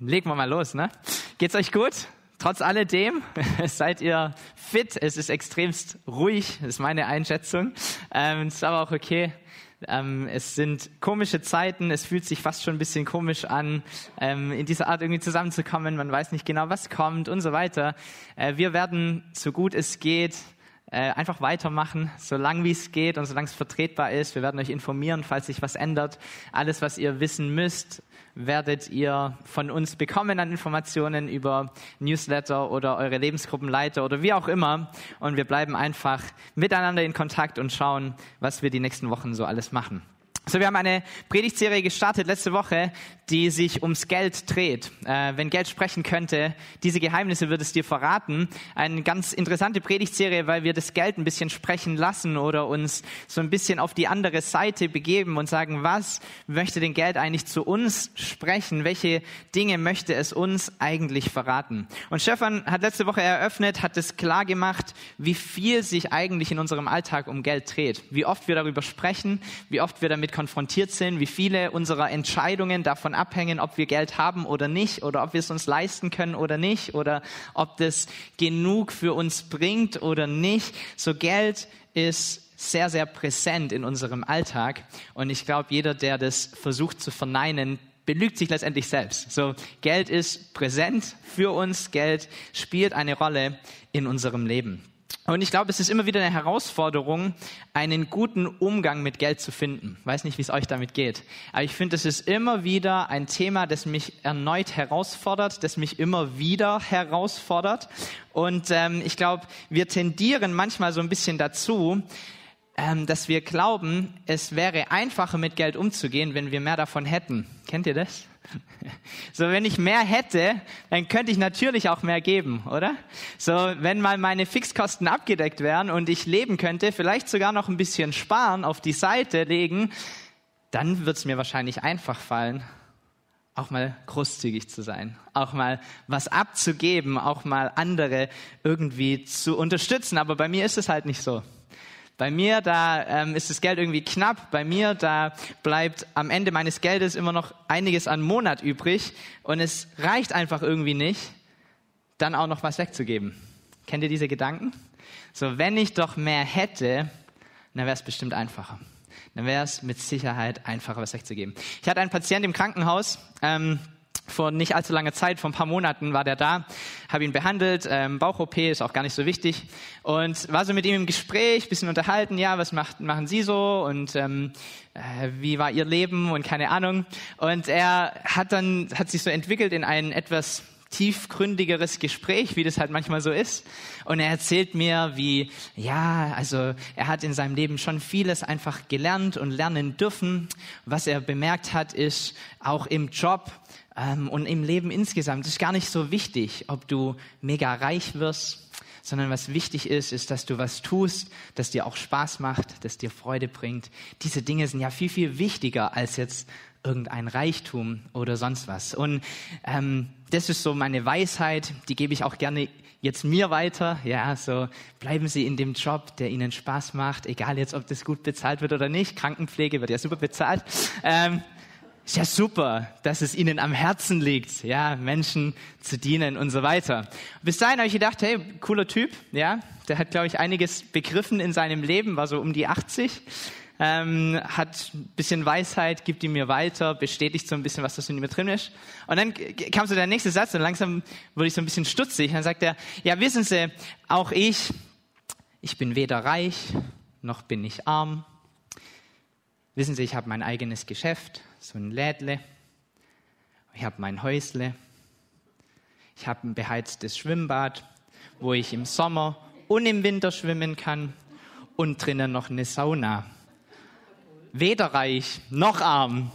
Legen wir mal los, ne? Geht's euch gut? Trotz alledem seid ihr fit. Es ist extremst ruhig, ist meine Einschätzung. Ähm, ist aber auch okay. Ähm, es sind komische Zeiten. Es fühlt sich fast schon ein bisschen komisch an, ähm, in dieser Art irgendwie zusammenzukommen. Man weiß nicht genau, was kommt und so weiter. Äh, wir werden, so gut es geht, äh, einfach weitermachen, solange wie es geht und solange es vertretbar ist. Wir werden euch informieren, falls sich was ändert. Alles, was ihr wissen müsst, werdet ihr von uns bekommen an Informationen über Newsletter oder eure Lebensgruppenleiter oder wie auch immer. Und wir bleiben einfach miteinander in Kontakt und schauen, was wir die nächsten Wochen so alles machen. So, wir haben eine Predigtserie gestartet letzte Woche, die sich ums Geld dreht. Äh, wenn Geld sprechen könnte, diese Geheimnisse wird es dir verraten. Eine ganz interessante Predigtserie, weil wir das Geld ein bisschen sprechen lassen oder uns so ein bisschen auf die andere Seite begeben und sagen, was möchte denn Geld eigentlich zu uns sprechen? Welche Dinge möchte es uns eigentlich verraten? Und Stefan hat letzte Woche eröffnet, hat es klar gemacht, wie viel sich eigentlich in unserem Alltag um Geld dreht. Wie oft wir darüber sprechen, wie oft wir damit konfrontiert sind, wie viele unserer Entscheidungen davon abhängen, ob wir Geld haben oder nicht, oder ob wir es uns leisten können oder nicht, oder ob das genug für uns bringt oder nicht. So Geld ist sehr, sehr präsent in unserem Alltag. Und ich glaube, jeder, der das versucht zu verneinen, belügt sich letztendlich selbst. So, Geld ist präsent für uns. Geld spielt eine Rolle in unserem Leben. Und ich glaube, es ist immer wieder eine Herausforderung, einen guten Umgang mit Geld zu finden. Ich weiß nicht, wie es euch damit geht. Aber ich finde, es ist immer wieder ein Thema, das mich erneut herausfordert, das mich immer wieder herausfordert. Und ähm, ich glaube, wir tendieren manchmal so ein bisschen dazu, ähm, dass wir glauben, es wäre einfacher mit Geld umzugehen, wenn wir mehr davon hätten. Kennt ihr das? So, wenn ich mehr hätte, dann könnte ich natürlich auch mehr geben, oder? So, wenn mal meine Fixkosten abgedeckt wären und ich leben könnte, vielleicht sogar noch ein bisschen sparen, auf die Seite legen, dann wird es mir wahrscheinlich einfach fallen, auch mal großzügig zu sein, auch mal was abzugeben, auch mal andere irgendwie zu unterstützen. Aber bei mir ist es halt nicht so. Bei mir, da ähm, ist das Geld irgendwie knapp. Bei mir, da bleibt am Ende meines Geldes immer noch einiges an Monat übrig und es reicht einfach irgendwie nicht, dann auch noch was wegzugeben. Kennt ihr diese Gedanken? So, wenn ich doch mehr hätte, dann wäre es bestimmt einfacher. Dann wäre es mit Sicherheit einfacher, was wegzugeben. Ich hatte einen Patienten im Krankenhaus. Ähm, vor nicht allzu langer Zeit, vor ein paar Monaten war der da, habe ihn behandelt, ähm, Bauch-OP ist auch gar nicht so wichtig und war so mit ihm im Gespräch, bisschen unterhalten, ja, was macht, machen Sie so und ähm, äh, wie war Ihr Leben und keine Ahnung. Und er hat dann, hat sich so entwickelt in ein etwas tiefgründigeres Gespräch, wie das halt manchmal so ist. Und er erzählt mir, wie, ja, also er hat in seinem Leben schon vieles einfach gelernt und lernen dürfen. Was er bemerkt hat, ist auch im Job, ähm, und im Leben insgesamt ist gar nicht so wichtig, ob du mega reich wirst, sondern was wichtig ist, ist, dass du was tust, das dir auch Spaß macht, das dir Freude bringt. Diese Dinge sind ja viel, viel wichtiger als jetzt irgendein Reichtum oder sonst was. Und ähm, das ist so meine Weisheit, die gebe ich auch gerne jetzt mir weiter. Ja, so bleiben Sie in dem Job, der Ihnen Spaß macht, egal jetzt, ob das gut bezahlt wird oder nicht. Krankenpflege wird ja super bezahlt. Ähm, ist ja super, dass es ihnen am Herzen liegt, ja, Menschen zu dienen und so weiter. Bis dahin habe ich gedacht, hey, cooler Typ, ja, der hat, glaube ich, einiges begriffen in seinem Leben, war so um die 80, ähm, hat ein bisschen Weisheit, gibt ihm mir weiter, bestätigt so ein bisschen, was das in mir drin ist. Und dann kam so der nächste Satz und langsam wurde ich so ein bisschen stutzig. Dann sagt er, ja, wissen Sie, auch ich, ich bin weder reich, noch bin ich arm. Wissen Sie, ich habe mein eigenes Geschäft so ein Lädle. Ich habe mein Häusle. Ich habe ein beheiztes Schwimmbad, wo ich im Sommer und im Winter schwimmen kann und drinnen noch eine Sauna. Weder reich noch arm.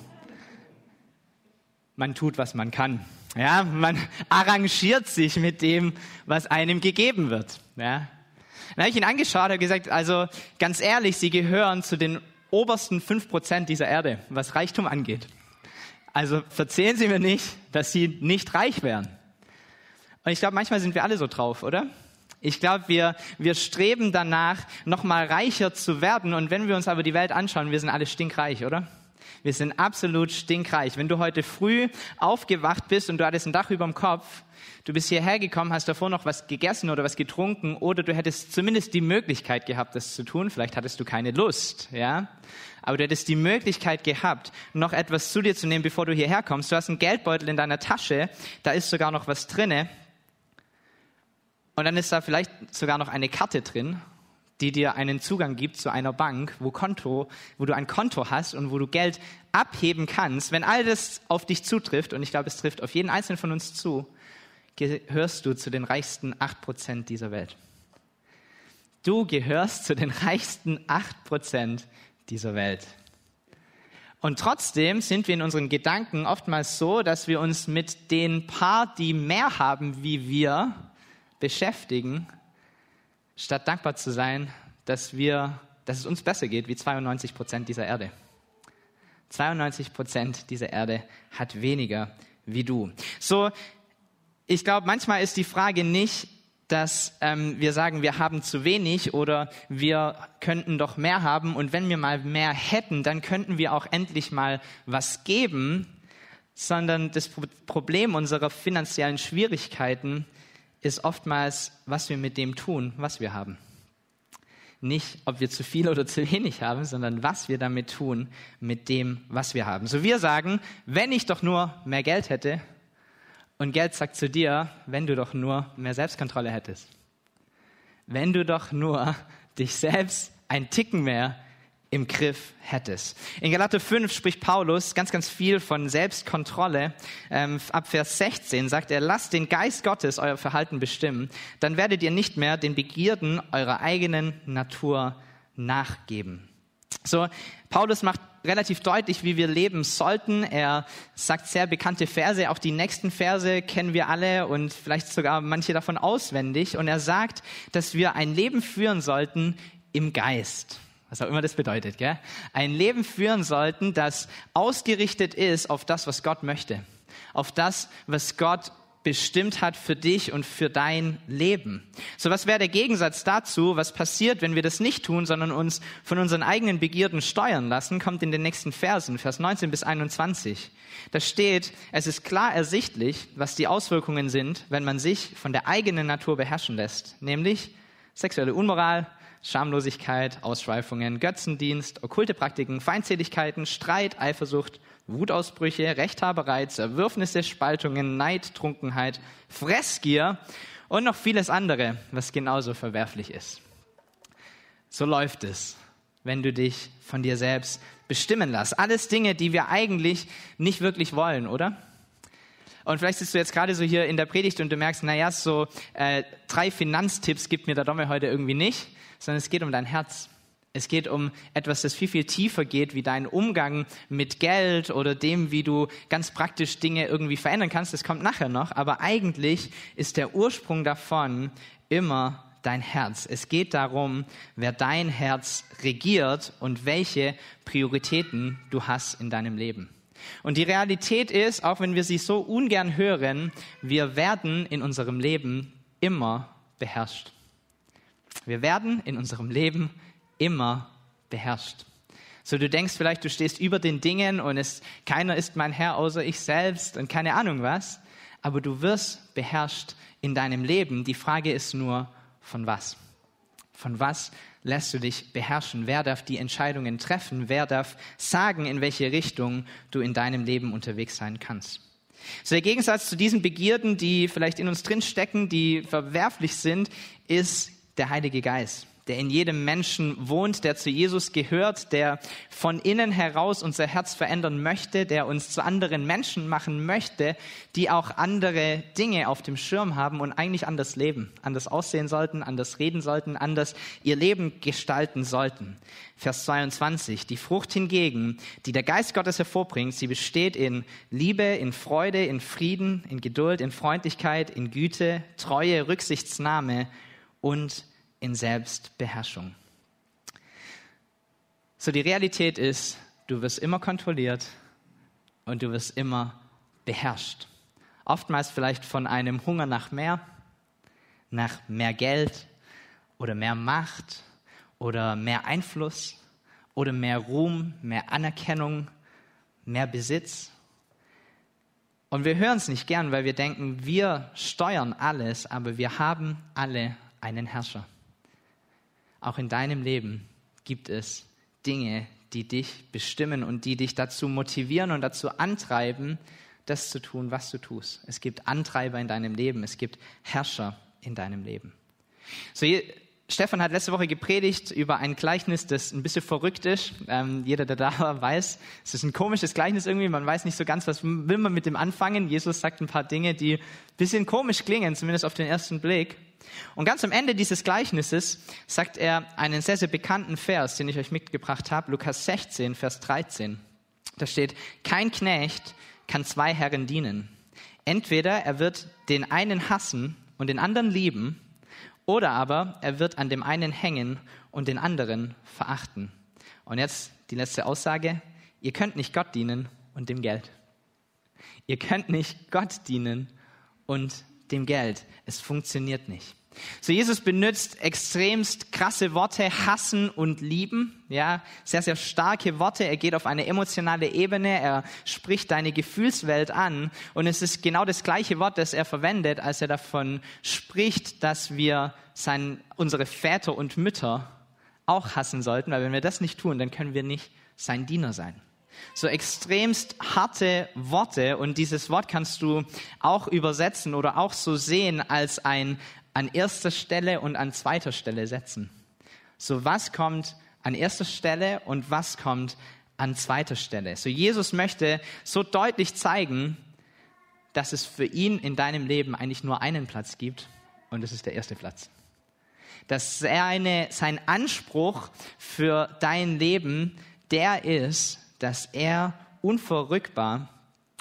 Man tut, was man kann. Ja, man arrangiert sich mit dem, was einem gegeben wird. Ja. Dann habe ich ihn angeschaut und gesagt, also ganz ehrlich, Sie gehören zu den obersten fünf Prozent dieser Erde, was Reichtum angeht. Also verzählen Sie mir nicht, dass Sie nicht reich wären. Und ich glaube, manchmal sind wir alle so drauf, oder? Ich glaube, wir, wir streben danach, nochmal reicher zu werden. Und wenn wir uns aber die Welt anschauen, wir sind alle stinkreich, oder? Wir sind absolut stinkreich. Wenn du heute früh aufgewacht bist und du hattest ein Dach über dem Kopf, du bist hierher gekommen, hast davor noch was gegessen oder was getrunken oder du hättest zumindest die Möglichkeit gehabt, das zu tun. Vielleicht hattest du keine Lust, ja. Aber du hättest die Möglichkeit gehabt, noch etwas zu dir zu nehmen, bevor du hierher kommst. Du hast einen Geldbeutel in deiner Tasche, da ist sogar noch was drinne. Und dann ist da vielleicht sogar noch eine Karte drin die dir einen Zugang gibt zu einer Bank, wo Konto, wo du ein Konto hast und wo du Geld abheben kannst, wenn all das auf dich zutrifft, und ich glaube, es trifft auf jeden einzelnen von uns zu, gehörst du zu den reichsten acht Prozent dieser Welt. Du gehörst zu den reichsten acht Prozent dieser Welt. Und trotzdem sind wir in unseren Gedanken oftmals so, dass wir uns mit den paar, die mehr haben wie wir, beschäftigen statt dankbar zu sein, dass, wir, dass es uns besser geht wie 92 Prozent dieser Erde. 92 Prozent dieser Erde hat weniger wie du. So, ich glaube, manchmal ist die Frage nicht, dass ähm, wir sagen, wir haben zu wenig oder wir könnten doch mehr haben und wenn wir mal mehr hätten, dann könnten wir auch endlich mal was geben, sondern das Problem unserer finanziellen Schwierigkeiten ist oftmals, was wir mit dem tun, was wir haben. Nicht, ob wir zu viel oder zu wenig haben, sondern was wir damit tun, mit dem, was wir haben. So wir sagen, wenn ich doch nur mehr Geld hätte, und Geld sagt zu dir, wenn du doch nur mehr Selbstkontrolle hättest. Wenn du doch nur dich selbst ein Ticken mehr im Griff hättest. In Galater 5 spricht Paulus ganz, ganz viel von Selbstkontrolle. Ähm, ab Vers 16 sagt er, lasst den Geist Gottes euer Verhalten bestimmen, dann werdet ihr nicht mehr den Begierden eurer eigenen Natur nachgeben. So, Paulus macht relativ deutlich, wie wir leben sollten. Er sagt sehr bekannte Verse, auch die nächsten Verse kennen wir alle und vielleicht sogar manche davon auswendig. Und er sagt, dass wir ein Leben führen sollten im Geist was auch immer das bedeutet, gell? ein Leben führen sollten, das ausgerichtet ist auf das, was Gott möchte, auf das, was Gott bestimmt hat für dich und für dein Leben. So, was wäre der Gegensatz dazu? Was passiert, wenn wir das nicht tun, sondern uns von unseren eigenen Begierden steuern lassen? Kommt in den nächsten Versen, Vers 19 bis 21. Da steht, es ist klar ersichtlich, was die Auswirkungen sind, wenn man sich von der eigenen Natur beherrschen lässt, nämlich sexuelle Unmoral, Schamlosigkeit, Ausschweifungen, Götzendienst, okkulte Praktiken, Feindseligkeiten, Streit, Eifersucht, Wutausbrüche, Rechthaberei, Zerwürfnisse, Spaltungen, Neid, Trunkenheit, Fressgier und noch vieles andere, was genauso verwerflich ist. So läuft es, wenn du dich von dir selbst bestimmen lässt. Alles Dinge, die wir eigentlich nicht wirklich wollen, oder? Und vielleicht sitzt du jetzt gerade so hier in der Predigt und du merkst, naja, so äh, drei Finanztipps gibt mir der Domme heute irgendwie nicht sondern es geht um dein Herz. Es geht um etwas, das viel, viel tiefer geht, wie dein Umgang mit Geld oder dem, wie du ganz praktisch Dinge irgendwie verändern kannst. Das kommt nachher noch. Aber eigentlich ist der Ursprung davon immer dein Herz. Es geht darum, wer dein Herz regiert und welche Prioritäten du hast in deinem Leben. Und die Realität ist, auch wenn wir sie so ungern hören, wir werden in unserem Leben immer beherrscht. Wir werden in unserem Leben immer beherrscht. So, du denkst vielleicht, du stehst über den Dingen und es, keiner ist mein Herr außer ich selbst und keine Ahnung was, aber du wirst beherrscht in deinem Leben. Die Frage ist nur, von was? Von was lässt du dich beherrschen? Wer darf die Entscheidungen treffen? Wer darf sagen, in welche Richtung du in deinem Leben unterwegs sein kannst? So der Gegensatz zu diesen Begierden, die vielleicht in uns drin stecken, die verwerflich sind, ist der Heilige Geist, der in jedem Menschen wohnt, der zu Jesus gehört, der von innen heraus unser Herz verändern möchte, der uns zu anderen Menschen machen möchte, die auch andere Dinge auf dem Schirm haben und eigentlich anders leben, anders aussehen sollten, anders reden sollten, anders ihr Leben gestalten sollten. Vers 22. Die Frucht hingegen, die der Geist Gottes hervorbringt, sie besteht in Liebe, in Freude, in Frieden, in Geduld, in Freundlichkeit, in Güte, Treue, Rücksichtsnahme und in Selbstbeherrschung. So die Realität ist, du wirst immer kontrolliert und du wirst immer beherrscht. Oftmals vielleicht von einem Hunger nach mehr, nach mehr Geld oder mehr Macht oder mehr Einfluss oder mehr Ruhm, mehr Anerkennung mehr Besitz. Und wir hören es nicht gern, weil wir denken, wir steuern alles, aber wir haben alle einen Herrscher. Auch in deinem Leben gibt es Dinge, die dich bestimmen und die dich dazu motivieren und dazu antreiben, das zu tun, was du tust. Es gibt Antreiber in deinem Leben, es gibt Herrscher in deinem Leben. So, Stefan hat letzte Woche gepredigt über ein Gleichnis, das ein bisschen verrückt ist. Ähm, jeder, der da war, weiß, es ist ein komisches Gleichnis irgendwie. Man weiß nicht so ganz, was will man mit dem anfangen. Jesus sagt ein paar Dinge, die ein bisschen komisch klingen, zumindest auf den ersten Blick. Und ganz am Ende dieses Gleichnisses sagt er einen sehr, sehr bekannten Vers, den ich euch mitgebracht habe, Lukas 16, Vers 13. Da steht, kein Knecht kann zwei Herren dienen. Entweder er wird den einen hassen und den anderen lieben, oder aber er wird an dem einen hängen und den anderen verachten. Und jetzt die letzte Aussage. Ihr könnt nicht Gott dienen und dem Geld. Ihr könnt nicht Gott dienen und dem Geld. Es funktioniert nicht. So, Jesus benutzt extremst krasse Worte, hassen und lieben. Ja, sehr, sehr starke Worte. Er geht auf eine emotionale Ebene. Er spricht deine Gefühlswelt an. Und es ist genau das gleiche Wort, das er verwendet, als er davon spricht, dass wir sein, unsere Väter und Mütter auch hassen sollten. Weil wenn wir das nicht tun, dann können wir nicht sein Diener sein so extremst harte Worte und dieses Wort kannst du auch übersetzen oder auch so sehen als ein an erster Stelle und an zweiter Stelle setzen. So was kommt an erster Stelle und was kommt an zweiter Stelle. So Jesus möchte so deutlich zeigen, dass es für ihn in deinem Leben eigentlich nur einen Platz gibt und das ist der erste Platz. Dass seine, sein Anspruch für dein Leben der ist, dass er unverrückbar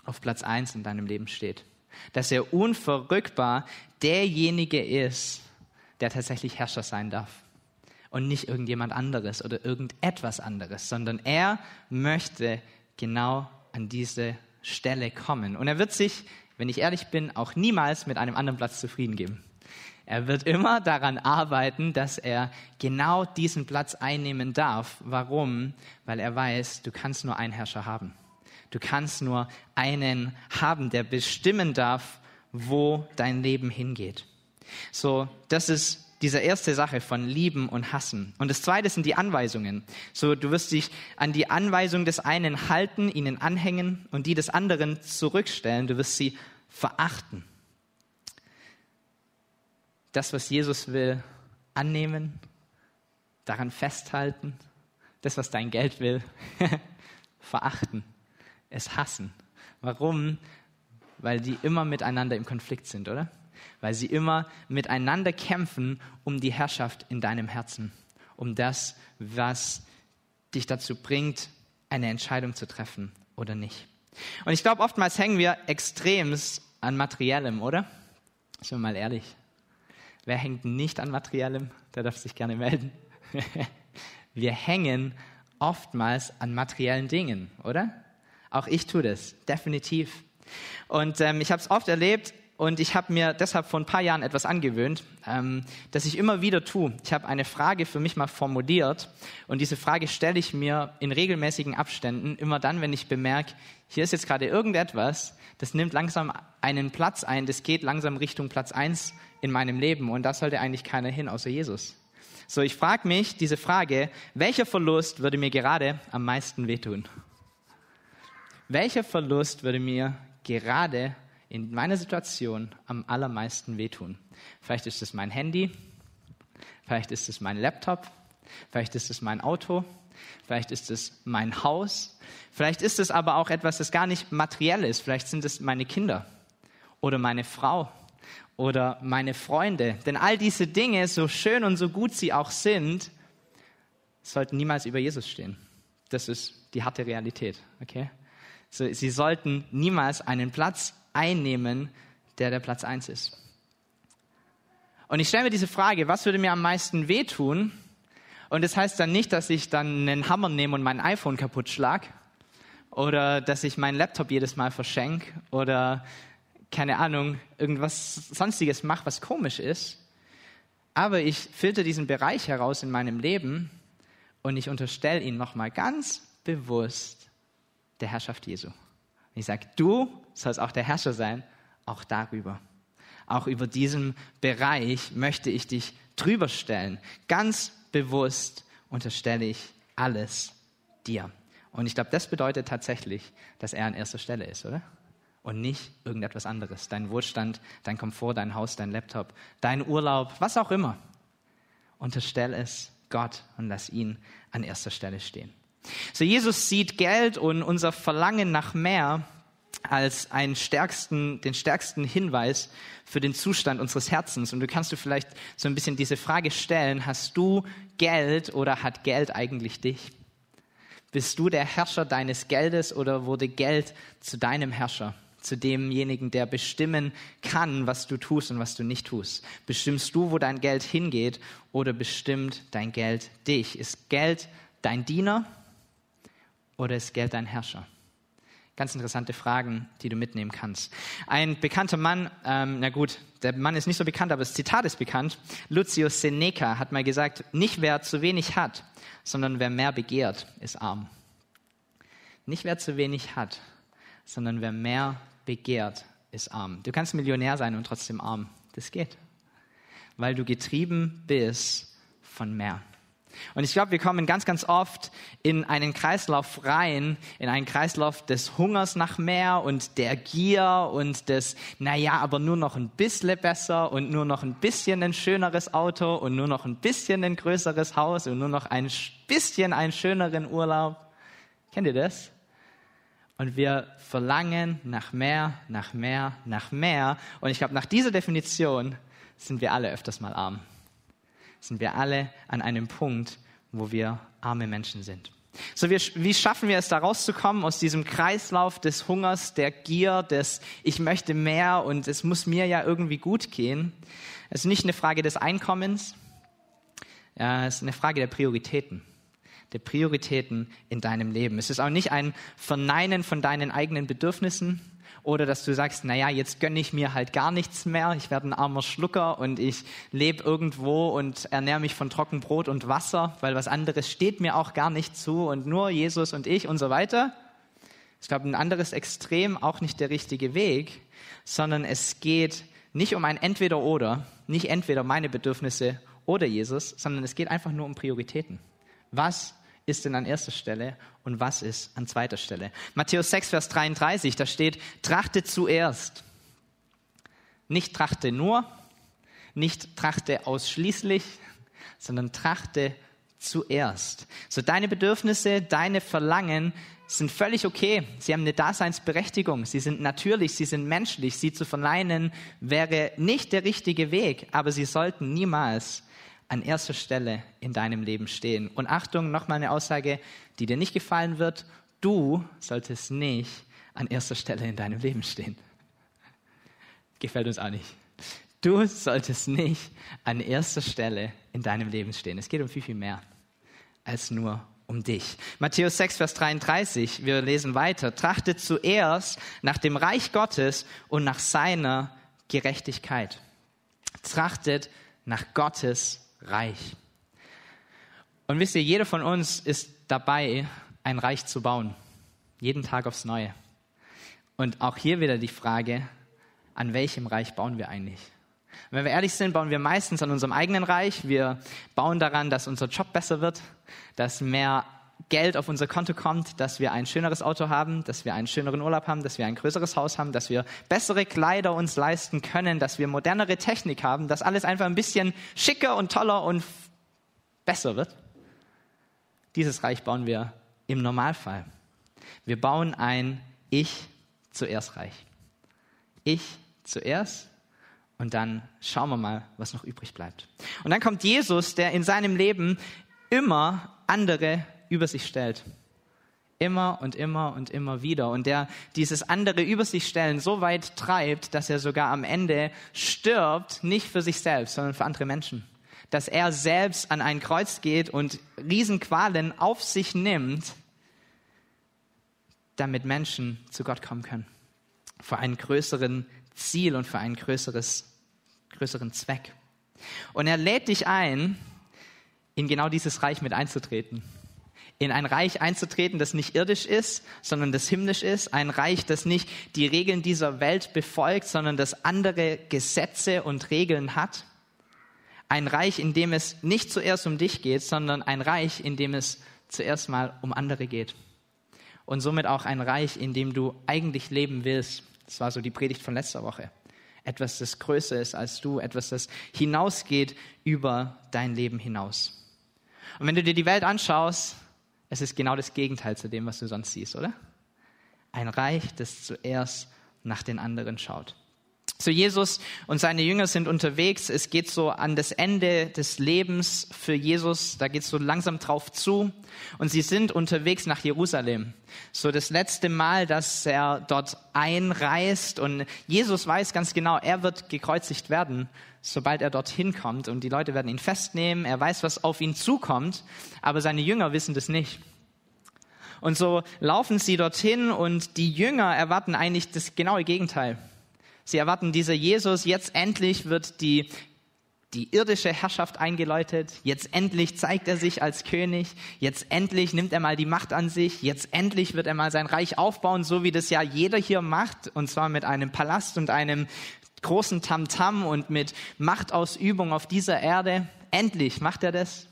auf Platz eins in deinem Leben steht. Dass er unverrückbar derjenige ist, der tatsächlich Herrscher sein darf. Und nicht irgendjemand anderes oder irgendetwas anderes, sondern er möchte genau an diese Stelle kommen. Und er wird sich, wenn ich ehrlich bin, auch niemals mit einem anderen Platz zufrieden geben. Er wird immer daran arbeiten, dass er genau diesen Platz einnehmen darf. Warum? Weil er weiß, du kannst nur einen Herrscher haben. Du kannst nur einen haben, der bestimmen darf, wo dein Leben hingeht. So, das ist diese erste Sache von Lieben und Hassen. Und das zweite sind die Anweisungen. So, du wirst dich an die Anweisung des einen halten, ihnen anhängen und die des anderen zurückstellen. Du wirst sie verachten das, was Jesus will, annehmen, daran festhalten, das, was dein Geld will, verachten, es hassen. Warum? Weil die immer miteinander im Konflikt sind, oder? Weil sie immer miteinander kämpfen um die Herrschaft in deinem Herzen, um das, was dich dazu bringt, eine Entscheidung zu treffen oder nicht. Und ich glaube, oftmals hängen wir extremst an Materiellem, oder? Sind wir mal ehrlich. Wer hängt nicht an Materiellem? Der darf sich gerne melden. Wir hängen oftmals an materiellen Dingen, oder? Auch ich tue das, definitiv. Und ähm, ich habe es oft erlebt und ich habe mir deshalb vor ein paar Jahren etwas angewöhnt, ähm, das ich immer wieder tue. Ich habe eine Frage für mich mal formuliert und diese Frage stelle ich mir in regelmäßigen Abständen, immer dann, wenn ich bemerke, hier ist jetzt gerade irgendetwas, das nimmt langsam einen Platz ein, das geht langsam Richtung Platz eins in meinem Leben und da sollte eigentlich keiner hin außer Jesus. So, ich frage mich diese Frage, welcher Verlust würde mir gerade am meisten wehtun? Welcher Verlust würde mir gerade in meiner Situation am allermeisten wehtun? Vielleicht ist es mein Handy, vielleicht ist es mein Laptop, vielleicht ist es mein Auto, vielleicht ist es mein Haus, vielleicht ist es aber auch etwas, das gar nicht materiell ist, vielleicht sind es meine Kinder oder meine Frau oder meine Freunde. Denn all diese Dinge, so schön und so gut sie auch sind, sollten niemals über Jesus stehen. Das ist die harte Realität. Okay? Sie sollten niemals einen Platz einnehmen, der der Platz eins ist. Und ich stelle mir diese Frage, was würde mir am meisten wehtun? Und das heißt dann nicht, dass ich dann einen Hammer nehme und mein iPhone kaputt schlag oder dass ich meinen Laptop jedes Mal verschenke oder keine Ahnung, irgendwas sonstiges mache, was komisch ist. Aber ich filter diesen Bereich heraus in meinem Leben und ich unterstelle ihn nochmal ganz bewusst der Herrschaft Jesu. Ich sage, du sollst auch der Herrscher sein, auch darüber. Auch über diesen Bereich möchte ich dich drüber stellen. Ganz bewusst unterstelle ich alles dir. Und ich glaube, das bedeutet tatsächlich, dass er an erster Stelle ist, oder? Und nicht irgendetwas anderes. Dein Wohlstand, dein Komfort, dein Haus, dein Laptop, dein Urlaub, was auch immer. Unterstell es Gott und lass ihn an erster Stelle stehen. So, Jesus sieht Geld und unser Verlangen nach mehr als einen stärksten, den stärksten Hinweis für den Zustand unseres Herzens. Und du kannst du vielleicht so ein bisschen diese Frage stellen, hast du Geld oder hat Geld eigentlich dich? Bist du der Herrscher deines Geldes oder wurde Geld zu deinem Herrscher? Zu demjenigen, der bestimmen kann, was du tust und was du nicht tust. Bestimmst du, wo dein Geld hingeht oder bestimmt dein Geld dich? Ist Geld dein Diener oder ist Geld dein Herrscher? Ganz interessante Fragen, die du mitnehmen kannst. Ein bekannter Mann, ähm, na gut, der Mann ist nicht so bekannt, aber das Zitat ist bekannt. Lucius Seneca hat mal gesagt, nicht wer zu wenig hat, sondern wer mehr begehrt, ist arm. Nicht wer zu wenig hat, sondern wer mehr begehrt, ist arm. Du kannst Millionär sein und trotzdem arm. Das geht. Weil du getrieben bist von mehr. Und ich glaube, wir kommen ganz, ganz oft in einen Kreislauf rein, in einen Kreislauf des Hungers nach mehr und der Gier und des, naja, aber nur noch ein bisschen besser und nur noch ein bisschen ein schöneres Auto und nur noch ein bisschen ein größeres Haus und nur noch ein bisschen einen schöneren Urlaub. Kennt ihr das? Und wir verlangen nach mehr, nach mehr, nach mehr. Und ich glaube, nach dieser Definition sind wir alle öfters mal arm sind wir alle an einem Punkt, wo wir arme Menschen sind. So, wir, wie schaffen wir es, da rauszukommen aus diesem Kreislauf des Hungers, der Gier, des Ich möchte mehr und es muss mir ja irgendwie gut gehen? Es ist nicht eine Frage des Einkommens, ja, es ist eine Frage der Prioritäten der Prioritäten in deinem Leben. Es ist auch nicht ein Verneinen von deinen eigenen Bedürfnissen, oder dass du sagst, naja, jetzt gönne ich mir halt gar nichts mehr, ich werde ein armer Schlucker und ich lebe irgendwo und ernähre mich von Trockenbrot und Wasser, weil was anderes steht mir auch gar nicht zu und nur Jesus und ich und so weiter. Ich glaube, ein anderes Extrem auch nicht der richtige Weg, sondern es geht nicht um ein Entweder-Oder, nicht entweder meine Bedürfnisse oder Jesus, sondern es geht einfach nur um Prioritäten. Was ist denn an erster Stelle und was ist an zweiter Stelle? Matthäus 6, Vers 33, da steht, trachte zuerst. Nicht trachte nur, nicht trachte ausschließlich, sondern trachte zuerst. So deine Bedürfnisse, deine Verlangen sind völlig okay. Sie haben eine Daseinsberechtigung. Sie sind natürlich, sie sind menschlich. Sie zu verneinen wäre nicht der richtige Weg, aber sie sollten niemals an erster Stelle in deinem Leben stehen. Und Achtung, nochmal eine Aussage, die dir nicht gefallen wird. Du solltest nicht an erster Stelle in deinem Leben stehen. Gefällt uns auch nicht. Du solltest nicht an erster Stelle in deinem Leben stehen. Es geht um viel, viel mehr als nur um dich. Matthäus 6, Vers 33, wir lesen weiter. Trachtet zuerst nach dem Reich Gottes und nach seiner Gerechtigkeit. Trachtet nach Gottes Reich. Und wisst ihr, jeder von uns ist dabei, ein Reich zu bauen. Jeden Tag aufs Neue. Und auch hier wieder die Frage, an welchem Reich bauen wir eigentlich? Und wenn wir ehrlich sind, bauen wir meistens an unserem eigenen Reich. Wir bauen daran, dass unser Job besser wird, dass mehr Geld auf unser Konto kommt, dass wir ein schöneres Auto haben, dass wir einen schöneren Urlaub haben, dass wir ein größeres Haus haben, dass wir bessere Kleider uns leisten können, dass wir modernere Technik haben, dass alles einfach ein bisschen schicker und toller und besser wird. Dieses Reich bauen wir im Normalfall. Wir bauen ein Ich zuerst Reich. Ich zuerst und dann schauen wir mal, was noch übrig bleibt. Und dann kommt Jesus, der in seinem Leben immer andere über sich stellt. Immer und immer und immer wieder. Und der dieses andere über sich stellen so weit treibt, dass er sogar am Ende stirbt, nicht für sich selbst, sondern für andere Menschen. Dass er selbst an ein Kreuz geht und Riesenqualen auf sich nimmt, damit Menschen zu Gott kommen können. Für einen größeren Ziel und für einen größeres, größeren Zweck. Und er lädt dich ein, in genau dieses Reich mit einzutreten in ein Reich einzutreten, das nicht irdisch ist, sondern das himmlisch ist. Ein Reich, das nicht die Regeln dieser Welt befolgt, sondern das andere Gesetze und Regeln hat. Ein Reich, in dem es nicht zuerst um dich geht, sondern ein Reich, in dem es zuerst mal um andere geht. Und somit auch ein Reich, in dem du eigentlich leben willst. Das war so die Predigt von letzter Woche. Etwas, das größer ist als du, etwas, das hinausgeht über dein Leben hinaus. Und wenn du dir die Welt anschaust, es ist genau das Gegenteil zu dem, was du sonst siehst, oder? Ein Reich, das zuerst nach den anderen schaut. So Jesus und seine Jünger sind unterwegs. Es geht so an das Ende des Lebens für Jesus. Da geht es so langsam drauf zu. Und sie sind unterwegs nach Jerusalem. So das letzte Mal, dass er dort einreist. Und Jesus weiß ganz genau, er wird gekreuzigt werden, sobald er dorthin kommt. Und die Leute werden ihn festnehmen. Er weiß, was auf ihn zukommt. Aber seine Jünger wissen das nicht. Und so laufen sie dorthin und die Jünger erwarten eigentlich das genaue Gegenteil. Sie erwarten dieser Jesus, jetzt endlich wird die, die irdische Herrschaft eingeläutet, jetzt endlich zeigt er sich als König, jetzt endlich nimmt er mal die Macht an sich, jetzt endlich wird er mal sein Reich aufbauen, so wie das ja jeder hier macht, und zwar mit einem Palast und einem großen Tamtam -Tam und mit Machtausübung auf dieser Erde. Endlich macht er das.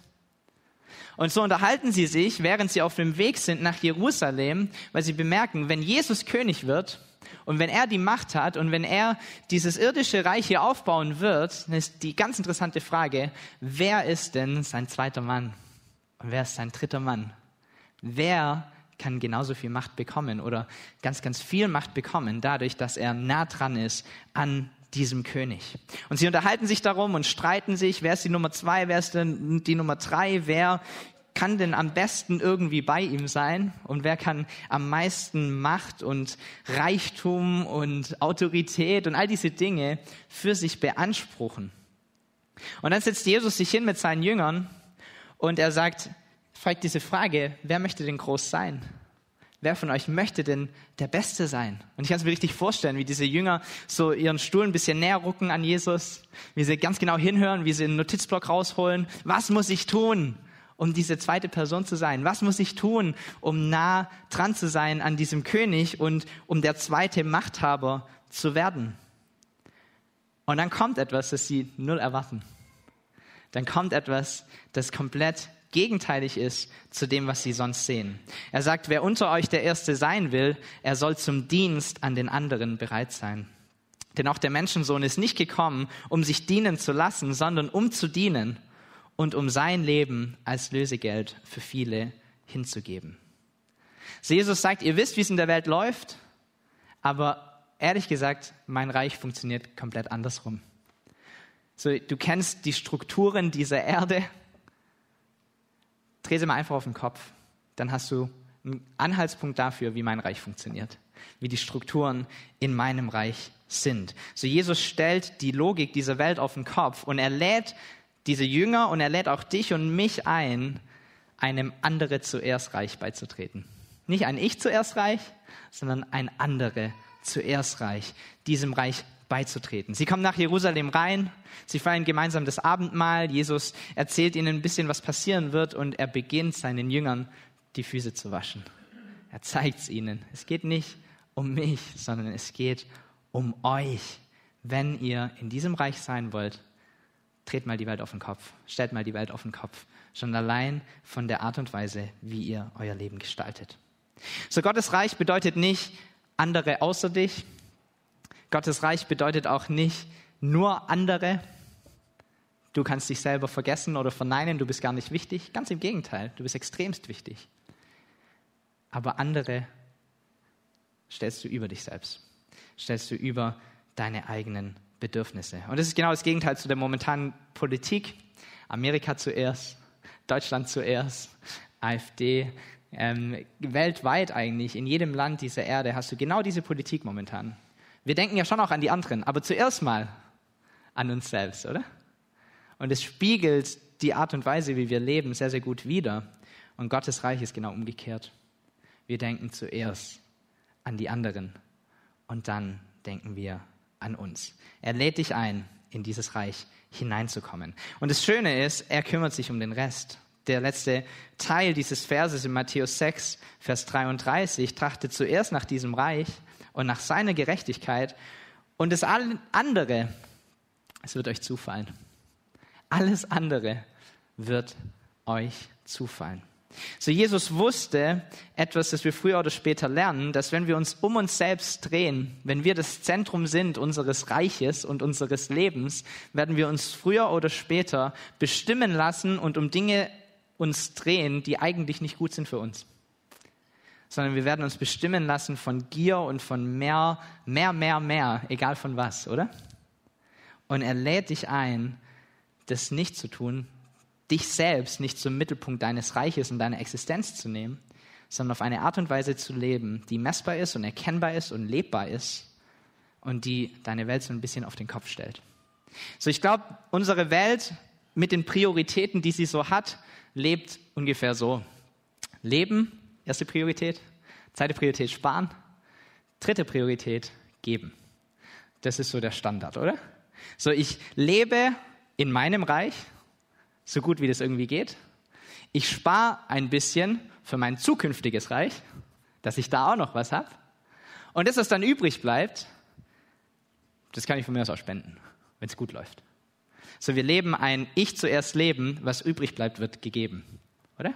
Und so unterhalten sie sich, während sie auf dem Weg sind nach Jerusalem, weil sie bemerken, wenn Jesus König wird, und wenn er die Macht hat und wenn er dieses irdische Reich hier aufbauen wird, dann ist die ganz interessante Frage, wer ist denn sein zweiter Mann? Und wer ist sein dritter Mann? Wer kann genauso viel Macht bekommen oder ganz, ganz viel Macht bekommen, dadurch, dass er nah dran ist an diesem König. Und sie unterhalten sich darum und streiten sich, wer ist die Nummer zwei, wer ist denn die Nummer drei, wer kann denn am besten irgendwie bei ihm sein und wer kann am meisten Macht und Reichtum und Autorität und all diese Dinge für sich beanspruchen. Und dann setzt Jesus sich hin mit seinen Jüngern und er sagt, fragt diese Frage, wer möchte denn groß sein? Wer von euch möchte denn der Beste sein? Und ich kann es mir richtig vorstellen, wie diese Jünger so ihren Stuhl ein bisschen näher rucken an Jesus, wie sie ganz genau hinhören, wie sie einen Notizblock rausholen. Was muss ich tun, um diese zweite Person zu sein? Was muss ich tun, um nah dran zu sein an diesem König und um der zweite Machthaber zu werden? Und dann kommt etwas, das sie null erwarten. Dann kommt etwas, das komplett gegenteilig ist zu dem, was sie sonst sehen. Er sagt, wer unter euch der Erste sein will, er soll zum Dienst an den anderen bereit sein. Denn auch der Menschensohn ist nicht gekommen, um sich dienen zu lassen, sondern um zu dienen und um sein Leben als Lösegeld für viele hinzugeben. So Jesus sagt, ihr wisst, wie es in der Welt läuft, aber ehrlich gesagt, mein Reich funktioniert komplett andersrum. So, du kennst die Strukturen dieser Erde, dreh sie mal einfach auf den Kopf, dann hast du einen Anhaltspunkt dafür, wie mein Reich funktioniert, wie die Strukturen in meinem Reich sind. So Jesus stellt die Logik dieser Welt auf den Kopf und er lädt diese Jünger und er lädt auch dich und mich ein, einem andere zuerst Reich beizutreten. Nicht ein Ich zuerst Reich, sondern ein andere zuerst Reich, diesem Reich beizutreten. Sie kommen nach Jerusalem rein, sie feiern gemeinsam das Abendmahl, Jesus erzählt ihnen ein bisschen, was passieren wird und er beginnt seinen Jüngern die Füße zu waschen. Er zeigt es ihnen. Es geht nicht um mich, sondern es geht um euch. Wenn ihr in diesem Reich sein wollt, dreht mal die Welt auf den Kopf, stellt mal die Welt auf den Kopf. Schon allein von der Art und Weise, wie ihr euer Leben gestaltet. So Gottes Reich bedeutet nicht andere außer dich. Gottes Reich bedeutet auch nicht nur andere. Du kannst dich selber vergessen oder verneinen, du bist gar nicht wichtig. Ganz im Gegenteil, du bist extremst wichtig. Aber andere stellst du über dich selbst, stellst du über deine eigenen Bedürfnisse. Und das ist genau das Gegenteil zu der momentanen Politik. Amerika zuerst, Deutschland zuerst, AfD. Ähm, weltweit eigentlich, in jedem Land dieser Erde hast du genau diese Politik momentan. Wir denken ja schon auch an die anderen, aber zuerst mal an uns selbst, oder? Und es spiegelt die Art und Weise, wie wir leben, sehr, sehr gut wider. Und Gottes Reich ist genau umgekehrt. Wir denken zuerst an die anderen und dann denken wir an uns. Er lädt dich ein, in dieses Reich hineinzukommen. Und das Schöne ist, er kümmert sich um den Rest. der letzte Teil dieses Verses in Matthäus 6, Vers 33, trachtet zuerst nach diesem Reich und nach seiner Gerechtigkeit und das andere, es wird euch zufallen. Alles andere wird euch zufallen. So Jesus wusste etwas, das wir früher oder später lernen, dass wenn wir uns um uns selbst drehen, wenn wir das Zentrum sind unseres Reiches und unseres Lebens, werden wir uns früher oder später bestimmen lassen und um Dinge uns drehen, die eigentlich nicht gut sind für uns. Sondern wir werden uns bestimmen lassen von Gier und von mehr, mehr, mehr, mehr, egal von was, oder? Und er lädt dich ein, das nicht zu tun, dich selbst nicht zum Mittelpunkt deines Reiches und deiner Existenz zu nehmen, sondern auf eine Art und Weise zu leben, die messbar ist und erkennbar ist und lebbar ist und die deine Welt so ein bisschen auf den Kopf stellt. So, ich glaube, unsere Welt mit den Prioritäten, die sie so hat, lebt ungefähr so. Leben, erste Priorität. Zweite Priorität, sparen. Dritte Priorität, geben. Das ist so der Standard, oder? So, ich lebe in meinem Reich so gut wie das irgendwie geht. Ich spare ein bisschen für mein zukünftiges Reich, dass ich da auch noch was habe. Und das, was dann übrig bleibt, das kann ich von mir aus auch spenden, wenn es gut läuft. So, wir leben ein Ich zuerst Leben, was übrig bleibt, wird gegeben. Oder?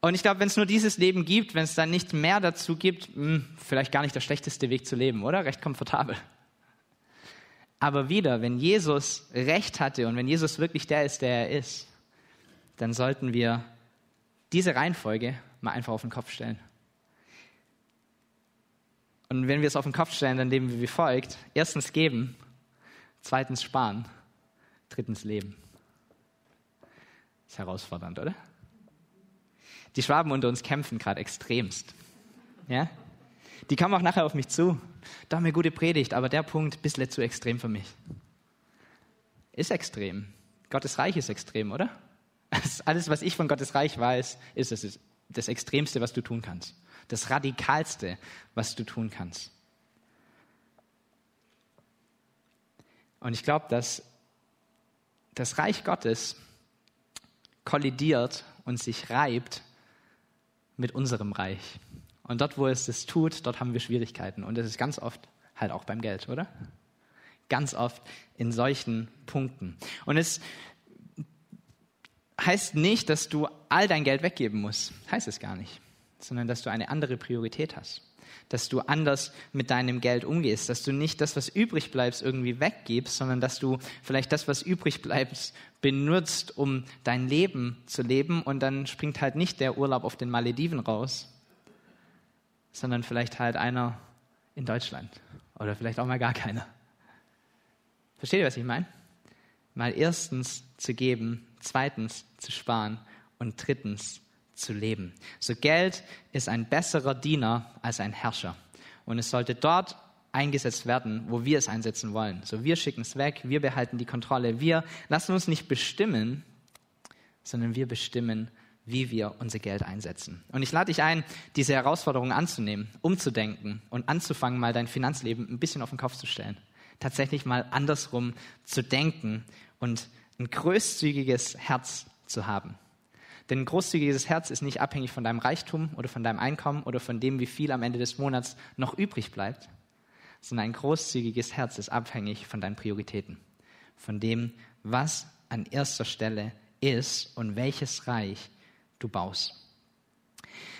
Und ich glaube, wenn es nur dieses Leben gibt, wenn es dann nicht mehr dazu gibt, mh, hm, vielleicht gar nicht der schlechteste Weg zu leben, oder? Recht komfortabel. Aber wieder, wenn Jesus Recht hatte und wenn Jesus wirklich der ist, der er ist, dann sollten wir diese Reihenfolge mal einfach auf den Kopf stellen. Und wenn wir es auf den Kopf stellen, dann leben wir wie folgt. Erstens geben, zweitens sparen, drittens leben. Ist herausfordernd, oder? Die Schwaben unter uns kämpfen gerade extremst. Ja? Die kamen auch nachher auf mich zu. Da haben wir gute Predigt, aber der Punkt, ein bisschen zu extrem für mich. Ist extrem. Gottes Reich ist extrem, oder? Alles, was ich von Gottes Reich weiß, ist es das Extremste, was du tun kannst. Das Radikalste, was du tun kannst. Und ich glaube, dass das Reich Gottes kollidiert und sich reibt mit unserem Reich. Und dort, wo es das tut, dort haben wir Schwierigkeiten. Und das ist ganz oft halt auch beim Geld, oder? Ganz oft in solchen Punkten. Und es heißt nicht, dass du all dein Geld weggeben musst. Heißt es gar nicht. Sondern, dass du eine andere Priorität hast. Dass du anders mit deinem Geld umgehst. Dass du nicht das, was übrig bleibt, irgendwie weggibst, sondern dass du vielleicht das, was übrig bleibt, benutzt, um dein Leben zu leben. Und dann springt halt nicht der Urlaub auf den Malediven raus, sondern vielleicht halt einer in Deutschland oder vielleicht auch mal gar keiner. Versteht ihr, was ich meine? Mal erstens zu geben, zweitens zu sparen und drittens zu leben. So Geld ist ein besserer Diener als ein Herrscher. Und es sollte dort eingesetzt werden, wo wir es einsetzen wollen. So wir schicken es weg, wir behalten die Kontrolle, wir lassen uns nicht bestimmen, sondern wir bestimmen, wie wir unser Geld einsetzen. Und ich lade dich ein, diese Herausforderung anzunehmen, umzudenken und anzufangen, mal dein Finanzleben ein bisschen auf den Kopf zu stellen. Tatsächlich mal andersrum zu denken und ein großzügiges Herz zu haben. Denn ein großzügiges Herz ist nicht abhängig von deinem Reichtum oder von deinem Einkommen oder von dem, wie viel am Ende des Monats noch übrig bleibt, sondern ein großzügiges Herz ist abhängig von deinen Prioritäten, von dem, was an erster Stelle ist und welches Reich du baust.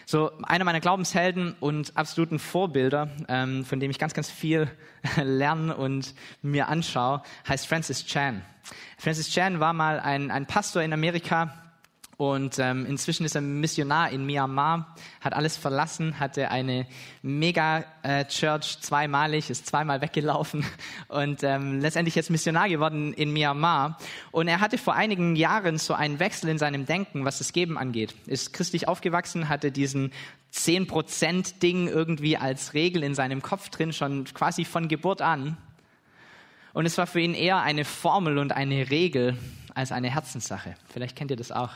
So, einer meiner Glaubenshelden und absoluten Vorbilder, ähm, von dem ich ganz, ganz viel lerne und mir anschaue, heißt Francis Chan. Francis Chan war mal ein, ein Pastor in Amerika, und ähm, inzwischen ist er Missionar in Myanmar, hat alles verlassen, hatte eine Mega-Church zweimalig, ist zweimal weggelaufen und ähm, letztendlich jetzt Missionar geworden in Myanmar. Und er hatte vor einigen Jahren so einen Wechsel in seinem Denken, was das Geben angeht. Ist christlich aufgewachsen, hatte diesen 10%-Ding irgendwie als Regel in seinem Kopf drin, schon quasi von Geburt an. Und es war für ihn eher eine Formel und eine Regel als eine Herzenssache. Vielleicht kennt ihr das auch.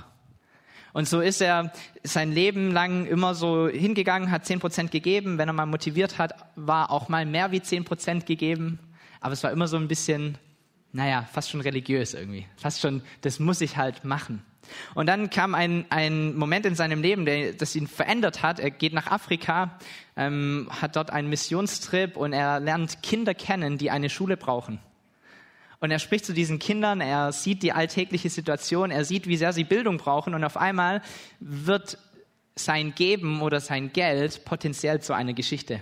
Und so ist er sein Leben lang immer so hingegangen, hat zehn Prozent gegeben. Wenn er mal motiviert hat, war auch mal mehr wie zehn Prozent gegeben. Aber es war immer so ein bisschen naja, fast schon religiös irgendwie. Fast schon, das muss ich halt machen. Und dann kam ein, ein Moment in seinem Leben, der, das ihn verändert hat. Er geht nach Afrika, ähm, hat dort einen Missionstrip und er lernt Kinder kennen, die eine Schule brauchen. Und er spricht zu diesen Kindern, er sieht die alltägliche Situation, er sieht, wie sehr sie Bildung brauchen und auf einmal wird sein Geben oder sein Geld potenziell zu einer Geschichte.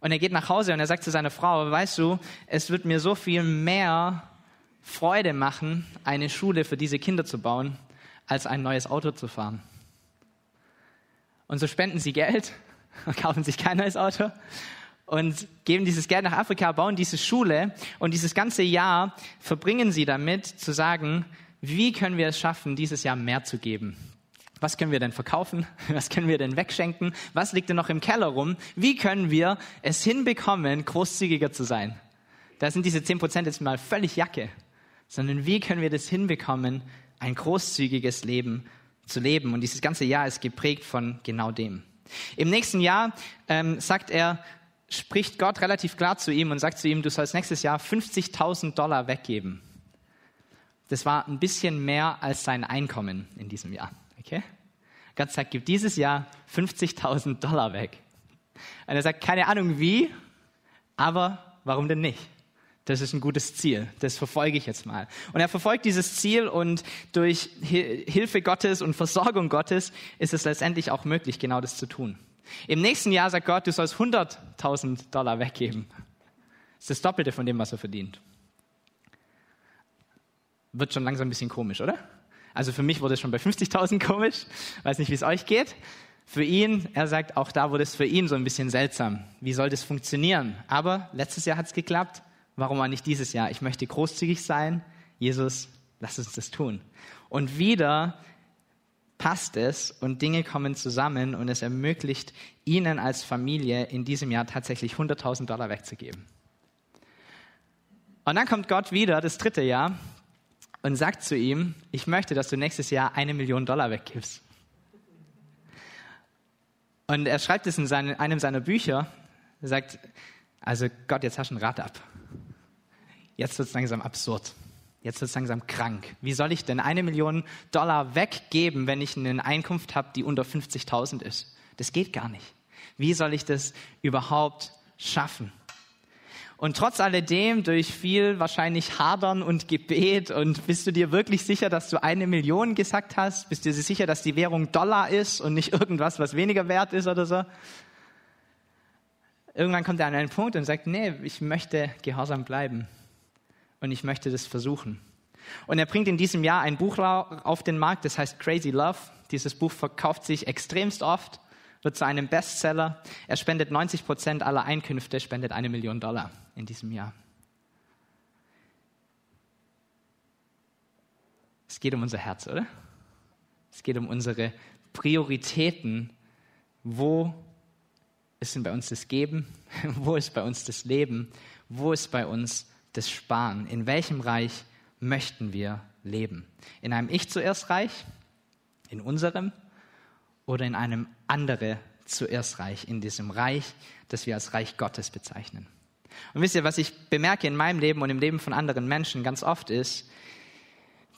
Und er geht nach Hause und er sagt zu seiner Frau, weißt du, es wird mir so viel mehr Freude machen, eine Schule für diese Kinder zu bauen, als ein neues Auto zu fahren. Und so spenden sie Geld und kaufen sich kein neues Auto und geben dieses Geld nach Afrika, bauen diese Schule und dieses ganze Jahr verbringen sie damit zu sagen, wie können wir es schaffen, dieses Jahr mehr zu geben? Was können wir denn verkaufen? Was können wir denn wegschenken? Was liegt denn noch im Keller rum? Wie können wir es hinbekommen, großzügiger zu sein? Da sind diese 10% jetzt mal völlig Jacke sondern wie können wir das hinbekommen, ein großzügiges Leben zu leben. Und dieses ganze Jahr ist geprägt von genau dem. Im nächsten Jahr ähm, sagt er, spricht Gott relativ klar zu ihm und sagt zu ihm, du sollst nächstes Jahr 50.000 Dollar weggeben. Das war ein bisschen mehr als sein Einkommen in diesem Jahr. Okay? Gott sagt, gib dieses Jahr 50.000 Dollar weg. Und er sagt, keine Ahnung wie, aber warum denn nicht? Das ist ein gutes Ziel. Das verfolge ich jetzt mal. Und er verfolgt dieses Ziel und durch Hilfe Gottes und Versorgung Gottes ist es letztendlich auch möglich, genau das zu tun. Im nächsten Jahr sagt Gott, du sollst 100.000 Dollar weggeben. Das ist das Doppelte von dem, was er verdient. Wird schon langsam ein bisschen komisch, oder? Also für mich wurde es schon bei 50.000 komisch. Weiß nicht, wie es euch geht. Für ihn, er sagt, auch da wurde es für ihn so ein bisschen seltsam. Wie soll das funktionieren? Aber letztes Jahr hat es geklappt. Warum auch nicht dieses Jahr? Ich möchte großzügig sein. Jesus, lass uns das tun. Und wieder passt es und Dinge kommen zusammen und es ermöglicht ihnen als Familie in diesem Jahr tatsächlich 100.000 Dollar wegzugeben. Und dann kommt Gott wieder, das dritte Jahr, und sagt zu ihm, ich möchte, dass du nächstes Jahr eine Million Dollar weggibst. Und er schreibt es in seine, einem seiner Bücher. Er sagt, also Gott, jetzt hast du ein Rad ab jetzt wird es langsam absurd. Jetzt wird es langsam krank. Wie soll ich denn eine Million Dollar weggeben, wenn ich eine Einkunft habe, die unter 50.000 ist? Das geht gar nicht. Wie soll ich das überhaupt schaffen? Und trotz alledem, durch viel wahrscheinlich Hadern und Gebet, und bist du dir wirklich sicher, dass du eine Million gesagt hast? Bist du dir sicher, dass die Währung Dollar ist und nicht irgendwas, was weniger wert ist oder so? Irgendwann kommt er an einen Punkt und sagt, nee, ich möchte gehorsam bleiben und ich möchte das versuchen. Und er bringt in diesem Jahr ein Buch auf den Markt, das heißt Crazy Love. Dieses Buch verkauft sich extremst oft, wird zu einem Bestseller. Er spendet 90 Prozent aller Einkünfte, spendet eine Million Dollar in diesem Jahr. Es geht um unser Herz, oder? Es geht um unsere Prioritäten. Wo ist denn bei uns das Geben? Wo ist bei uns das Leben? Wo ist bei uns des Sparen. In welchem Reich möchten wir leben? In einem Ich zuerst Reich, in unserem oder in einem andere zuerst Reich, in diesem Reich, das wir als Reich Gottes bezeichnen. Und wisst ihr, was ich bemerke in meinem Leben und im Leben von anderen Menschen ganz oft ist,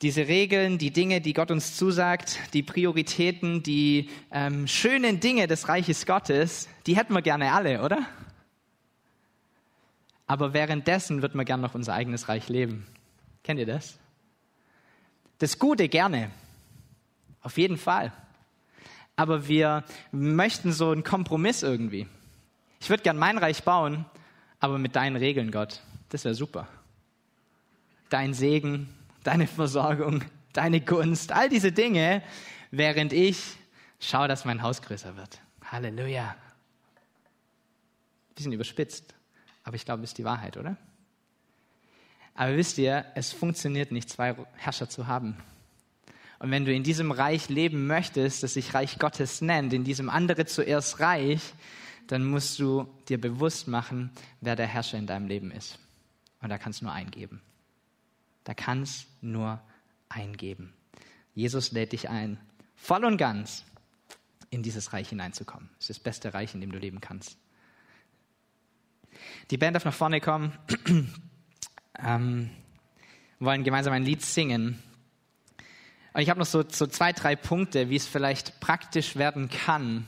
diese Regeln, die Dinge, die Gott uns zusagt, die Prioritäten, die ähm, schönen Dinge des Reiches Gottes, die hätten wir gerne alle, oder? Aber währenddessen wird man gern noch unser eigenes Reich leben. Kennt ihr das? Das Gute gerne, auf jeden Fall. Aber wir möchten so einen Kompromiss irgendwie. Ich würde gern mein Reich bauen, aber mit deinen Regeln, Gott. Das wäre super. Dein Segen, deine Versorgung, deine Gunst, all diese Dinge, während ich schaue, dass mein Haus größer wird. Halleluja. Bisschen überspitzt. Aber ich glaube, es ist die Wahrheit, oder? Aber wisst ihr, es funktioniert nicht, zwei Herrscher zu haben. Und wenn du in diesem Reich leben möchtest, das sich Reich Gottes nennt, in diesem andere zuerst Reich, dann musst du dir bewusst machen, wer der Herrscher in deinem Leben ist. Und da kannst du nur eingeben. Da kannst nur eingeben. Jesus lädt dich ein, voll und ganz in dieses Reich hineinzukommen. Es ist das beste Reich, in dem du leben kannst. Die Band darf nach vorne kommen. ähm, wollen gemeinsam ein Lied singen. Und ich habe noch so, so zwei, drei Punkte, wie es vielleicht praktisch werden kann,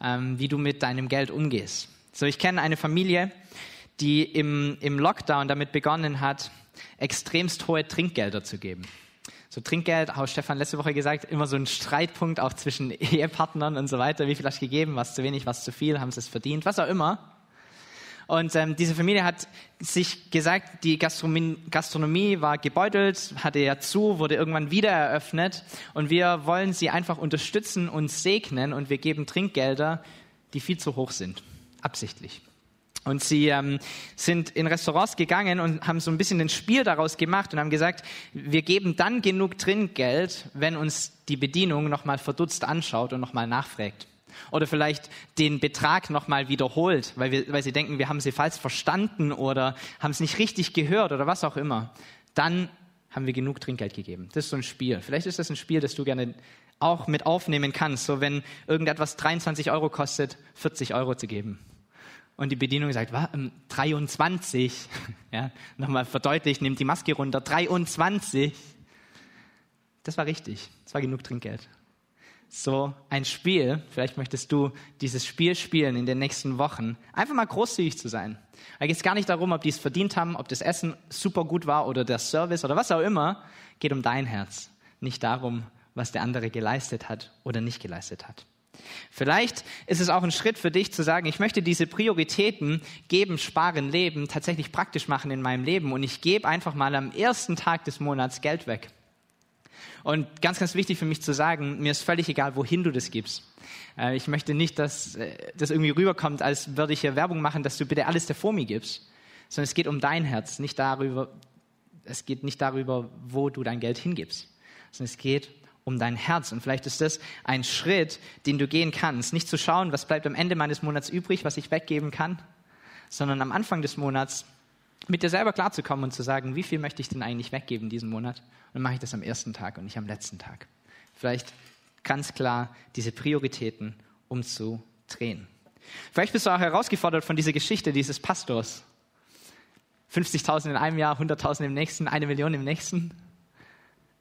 ähm, wie du mit deinem Geld umgehst. So, ich kenne eine Familie, die im, im Lockdown damit begonnen hat, extremst hohe Trinkgelder zu geben. So Trinkgeld, hat Stefan letzte Woche gesagt, immer so ein Streitpunkt auch zwischen Ehepartnern und so weiter. Wie viel hast du gegeben? Was zu wenig, was zu viel? Haben sie es verdient? Was auch immer. Und ähm, diese Familie hat sich gesagt, die Gastronomie, Gastronomie war gebeutelt, hatte ja zu, wurde irgendwann wieder eröffnet. Und wir wollen sie einfach unterstützen und segnen. Und wir geben Trinkgelder, die viel zu hoch sind. Absichtlich. Und sie ähm, sind in Restaurants gegangen und haben so ein bisschen ein Spiel daraus gemacht und haben gesagt, wir geben dann genug Trinkgeld, wenn uns die Bedienung nochmal verdutzt anschaut und nochmal nachfragt. Oder vielleicht den Betrag nochmal wiederholt, weil, wir, weil sie denken, wir haben sie falsch verstanden oder haben es nicht richtig gehört oder was auch immer. Dann haben wir genug Trinkgeld gegeben. Das ist so ein Spiel. Vielleicht ist das ein Spiel, das du gerne auch mit aufnehmen kannst. So wenn irgendetwas 23 Euro kostet, 40 Euro zu geben und die Bedienung sagt, was, 23, ja, nochmal verdeutlicht, nimmt die Maske runter, 23. Das war richtig, das war genug Trinkgeld. So ein Spiel, vielleicht möchtest du dieses Spiel spielen in den nächsten Wochen, einfach mal großzügig zu sein. Da geht es gar nicht darum, ob die es verdient haben, ob das Essen super gut war oder der Service oder was auch immer. Geht um dein Herz, nicht darum, was der andere geleistet hat oder nicht geleistet hat. Vielleicht ist es auch ein Schritt für dich zu sagen, ich möchte diese Prioritäten geben, sparen, leben, tatsächlich praktisch machen in meinem Leben und ich gebe einfach mal am ersten Tag des Monats Geld weg. Und ganz, ganz wichtig für mich zu sagen, mir ist völlig egal, wohin du das gibst. Äh, ich möchte nicht, dass äh, das irgendwie rüberkommt, als würde ich hier Werbung machen, dass du bitte alles der FOMI gibst, sondern es geht um dein Herz, nicht darüber, es geht nicht darüber, wo du dein Geld hingibst, sondern es geht um dein Herz. Und vielleicht ist das ein Schritt, den du gehen kannst. Nicht zu schauen, was bleibt am Ende meines Monats übrig, was ich weggeben kann, sondern am Anfang des Monats mit dir selber klarzukommen und zu sagen, wie viel möchte ich denn eigentlich weggeben diesen Monat? Und dann mache ich das am ersten Tag und nicht am letzten Tag. Vielleicht ganz klar diese Prioritäten umzudrehen. Vielleicht bist du auch herausgefordert von dieser Geschichte dieses Pastors. 50.000 in einem Jahr, 100.000 im nächsten, eine Million im nächsten.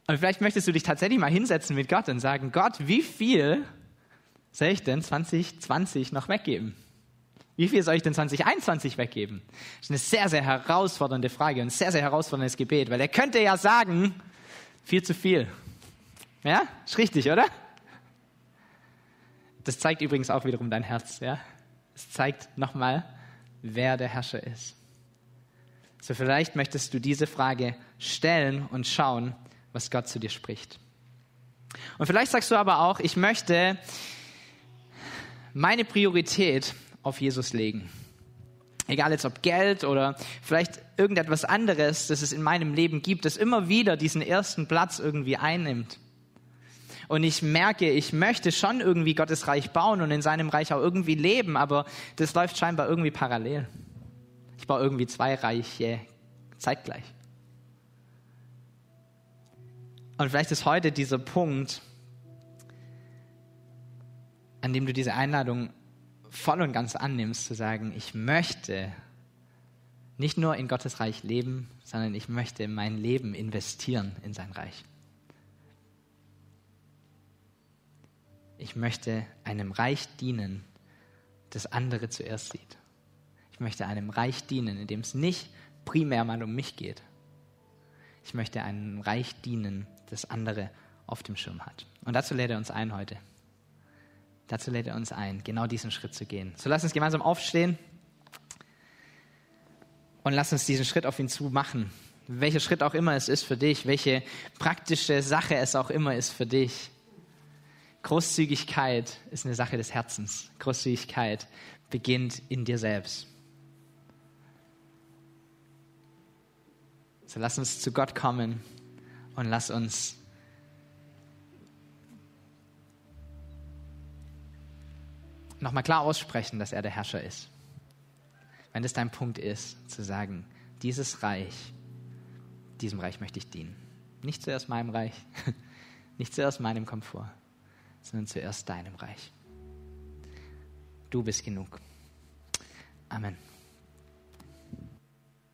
Und vielleicht möchtest du dich tatsächlich mal hinsetzen mit Gott und sagen, Gott, wie viel soll ich denn 2020 noch weggeben? Wie viel soll ich denn 2021 weggeben? Das ist eine sehr, sehr herausfordernde Frage und ein sehr, sehr herausforderndes Gebet, weil er könnte ja sagen, viel zu viel. Ja, ist richtig, oder? Das zeigt übrigens auch wiederum dein Herz, ja? Es zeigt nochmal, wer der Herrscher ist. So vielleicht möchtest du diese Frage stellen und schauen, was Gott zu dir spricht. Und vielleicht sagst du aber auch, ich möchte meine Priorität auf Jesus legen. Egal jetzt ob Geld oder vielleicht irgendetwas anderes, das es in meinem Leben gibt, das immer wieder diesen ersten Platz irgendwie einnimmt. Und ich merke, ich möchte schon irgendwie Gottes Reich bauen und in seinem Reich auch irgendwie leben, aber das läuft scheinbar irgendwie parallel. Ich baue irgendwie zwei Reiche zeitgleich. Und vielleicht ist heute dieser Punkt, an dem du diese Einladung voll und ganz annimmst, zu sagen, ich möchte nicht nur in Gottes Reich leben, sondern ich möchte mein Leben investieren in sein Reich. Ich möchte einem Reich dienen, das andere zuerst sieht. Ich möchte einem Reich dienen, in dem es nicht primär mal um mich geht. Ich möchte einem Reich dienen, das andere auf dem Schirm hat. Und dazu lädt er uns ein heute. Dazu lädt er uns ein, genau diesen Schritt zu gehen. So lass uns gemeinsam aufstehen und lass uns diesen Schritt auf ihn zu machen. Welcher Schritt auch immer es ist für dich, welche praktische Sache es auch immer ist für dich. Großzügigkeit ist eine Sache des Herzens. Großzügigkeit beginnt in dir selbst. So lass uns zu Gott kommen und lass uns nochmal klar aussprechen, dass er der Herrscher ist. Wenn das dein Punkt ist, zu sagen, dieses Reich, diesem Reich möchte ich dienen. Nicht zuerst meinem Reich, nicht zuerst meinem Komfort, sondern zuerst deinem Reich. Du bist genug. Amen.